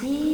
Sí.